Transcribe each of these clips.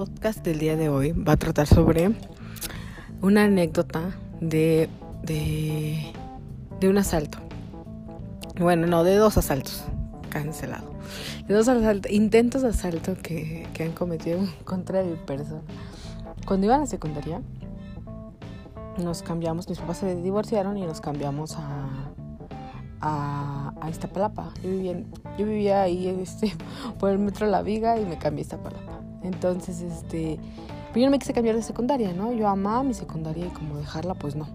podcast del día de hoy va a tratar sobre una anécdota de, de, un asalto. Bueno, no, de dos asaltos. Cancelado. De dos asaltos, intentos de asalto que, que han cometido contra mi persona. Cuando iba a la secundaria, nos cambiamos, mis papás se divorciaron y nos cambiamos a, a, a Iztapalapa. Yo vivía, yo vivía ahí este, por el metro La Viga y me cambié a Iztapalapa. Entonces, este, pero yo no me quise cambiar de secundaria, ¿no? Yo amaba mi secundaria y como dejarla, pues no.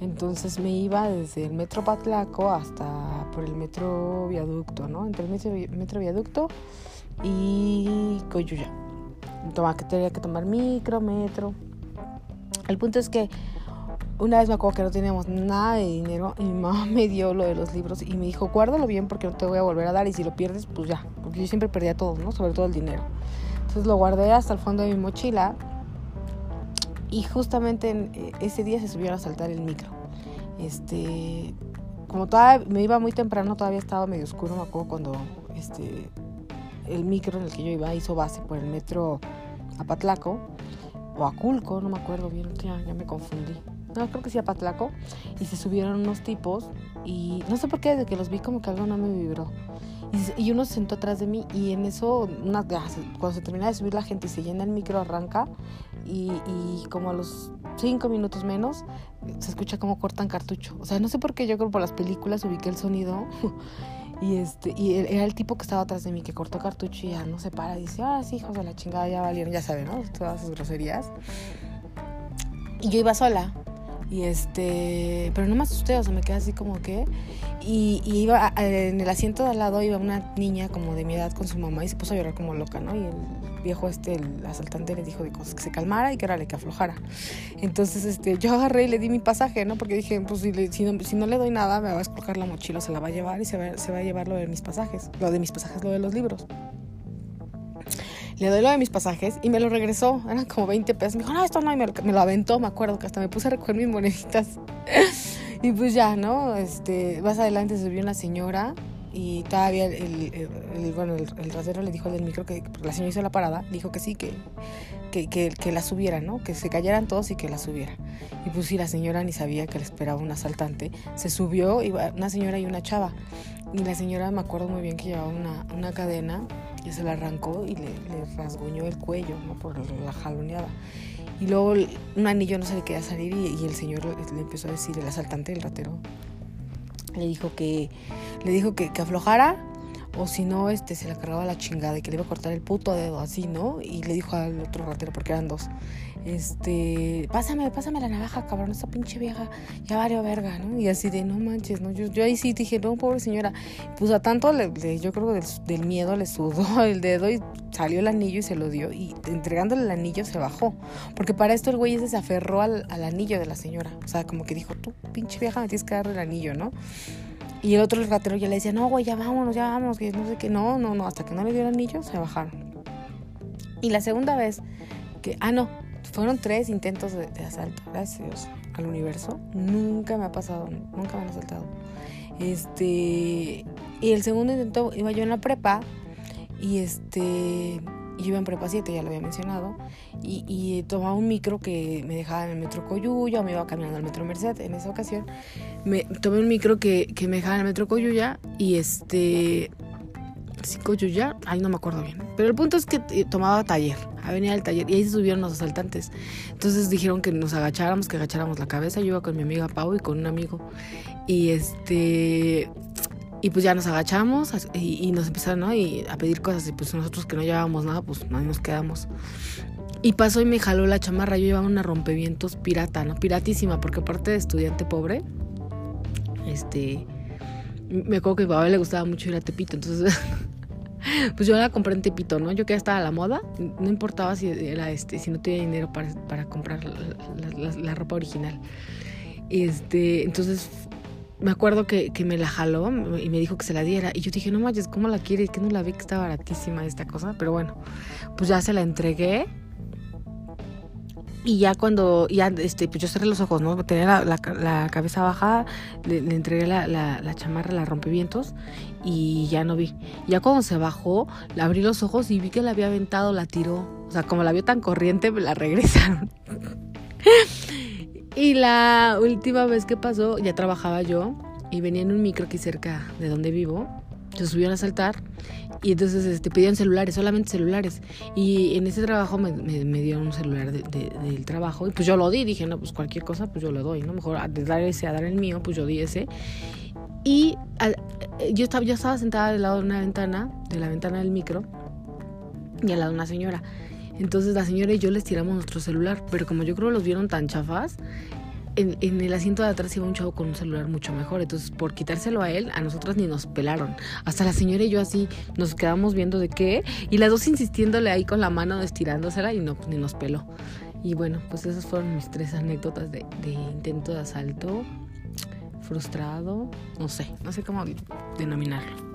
Entonces me iba desde el metro Patlaco hasta por el metro Viaducto, ¿no? Entre el metro, Viaducto y Coyuya. Tomaba que tenía que tomar micro, metro. El punto es que una vez me acuerdo que no teníamos nada de dinero y mi mamá me dio lo de los libros y me dijo, guárdalo bien porque no te voy a volver a dar y si lo pierdes, pues ya, porque yo siempre perdía todo, ¿no? Sobre todo el dinero. Entonces lo guardé hasta el fondo de mi mochila y justamente en eh, ese día se subieron a saltar el micro. Este, como todavía me iba muy temprano, todavía estaba medio oscuro, me acuerdo cuando este, el micro en el que yo iba hizo base por el metro Apatlaco o Aculco, no me acuerdo bien, ya, ya me confundí. No, creo que sí Apatlaco. Y se subieron unos tipos y no sé por qué, desde que los vi como que algo no me vibró. Y, y uno se sentó atrás de mí y en eso, una, cuando se termina de subir la gente y se llena el micro, arranca y, y, como a los cinco minutos menos se escucha como cortan cartucho. O sea, no sé por qué yo creo por las películas ubiqué el sonido y este y era el tipo que estaba atrás de mí que cortó cartucho y ya no se para y dice, ah, sí, hijos de la chingada, ya valieron, ya saben, ¿no? Todas sus groserías. Y yo iba sola. Y este, pero no me asusté, o sea, me quedé así como que. Y, iba en el asiento de al lado, iba una niña como de mi edad con su mamá y se puso a llorar como loca, ¿no? Y el viejo este, el asaltante, le dijo de cosas que se calmara y que le que aflojara. Entonces, este, yo agarré y le di mi pasaje, ¿no? Porque dije, pues si, le, si, no, si no le doy nada, me va a escoger la mochila, se la va a llevar y se va, se va a llevar lo de mis pasajes. Lo de mis pasajes, lo de los libros. Le doy lo de mis pasajes y me lo regresó. Eran como 20 pesos. Me dijo, no, esto no. Y me lo, me lo aventó, me acuerdo que hasta me puse a recoger mis moneditas. y pues ya, ¿no? Este, más adelante subió una señora y todavía el, el, el bueno, el, el, rasero le dijo al del micro que la señora hizo la parada, dijo que sí, que, que, que, que, la subiera, ¿no? Que se callaran todos y que la subiera. Y pues sí, la señora ni sabía que le esperaba un asaltante. Se subió, iba una señora y una chava. Y la señora me acuerdo muy bien que llevaba una, una cadena y se la arrancó y le, rasguñó el cuello, ¿no? Por la jaloneada. Y luego un anillo no se le quería salir y, y el señor le, empezó a decir, el asaltante, el ratero, le dijo que le dijo que, que aflojara o si no este se le cargaba la chingada y que le iba a cortar el puto dedo así, ¿no? Y le dijo al otro ratero porque eran dos. Este, pásame, pásame la navaja, cabrón, esa pinche vieja ya valió verga, ¿no? Y así de, no manches, ¿no? Yo, ahí sí dije, no, pobre señora. Pues a tanto, le, yo creo que del, del, miedo le sudó el dedo y salió el anillo y se lo dio. Y entregándole el anillo se bajó. Porque para esto el güey ese se aferró al, al anillo de la señora. O sea, como que dijo, tú, pinche vieja, me tienes que dar el anillo, ¿no? Y el otro el ratero ya le decía, no, güey, ya vámonos, ya vámonos, que no sé qué. No, no, no, hasta que no le dio el anillo, se bajaron. Y la segunda vez que, ah, no, fueron tres intentos de, asalto, gracias a Dios, al universo. Nunca me ha pasado, nunca me han asaltado. Este, y el segundo intento iba yo en la prepa y este, iba en prepa 7, ya lo había mencionado, y, y, tomaba un micro que me dejaba en el metro Coyuya, o me iba caminando al metro Merced en esa ocasión. Me tomé un micro que, que me dejaba en el metro Coyuya y este. ¿Sí, Coyuya? Ay, no me acuerdo bien. Pero el punto es que tomaba taller, avenida del taller, y ahí se subieron los asaltantes. Entonces dijeron que nos agacháramos, que agacháramos la cabeza. Yo iba con mi amiga Pau y con un amigo. Y este y pues ya nos agachamos y, y nos empezaron ¿no? y a pedir cosas y pues nosotros que no llevábamos nada, pues ahí nos quedamos. Y pasó y me jaló la chamarra. Yo llevaba una rompevientos pirata, ¿no? Piratísima, porque aparte de estudiante pobre, este. Me acuerdo que a mi papá le gustaba mucho ir a Tepito, entonces. pues yo la compré en Tepito, ¿no? Yo que estaba a la moda, no importaba si era este, si no tenía dinero para, para comprar la, ropa original. Este, entonces me acuerdo que, que, me la jaló y me dijo que se la diera. Y yo dije, no manches, ¿cómo la quiere? Que no la vi que está baratísima esta cosa. Pero bueno, pues ya se la entregué. Y ya cuando, ya, este, pues yo cerré los ojos, ¿no? Tenía la, la, cabeza bajada, le, entregué la, la, chamarra, la rompevientos y ya no vi. Ya cuando se bajó, le abrí los ojos y vi que la había aventado, la tiró. O sea, como la vio tan corriente, me la regresaron. y la última vez que pasó, ya trabajaba yo y venía en un micro aquí cerca de donde vivo. Se subieron a saltar y entonces este, pedían celulares, solamente celulares. Y en ese trabajo me, me, dieron un celular de, del trabajo y pues yo lo di. Dije, no, pues cualquier cosa, pues yo lo doy, ¿no? Mejor de dar ese a dar el mío, pues yo di ese. Y yo, estaba, yo estaba sentada del lado de una ventana, de la ventana del micro, y al lado de una señora. Entonces la señora y yo les tiramos nuestro celular, pero como yo creo los vieron tan chafas, en, el asiento de atrás iba un chavo con un celular mucho mejor. Entonces, por quitárselo a él, a nosotras ni nos pelaron. Hasta la señora y yo así nos quedamos viendo de qué. Y las dos insistiéndole ahí con la mano, estirándosela y no, ni nos peló. Y bueno, pues esas fueron mis tres anécdotas de intento de asalto frustrado, no sé, no sé cómo denominarlo.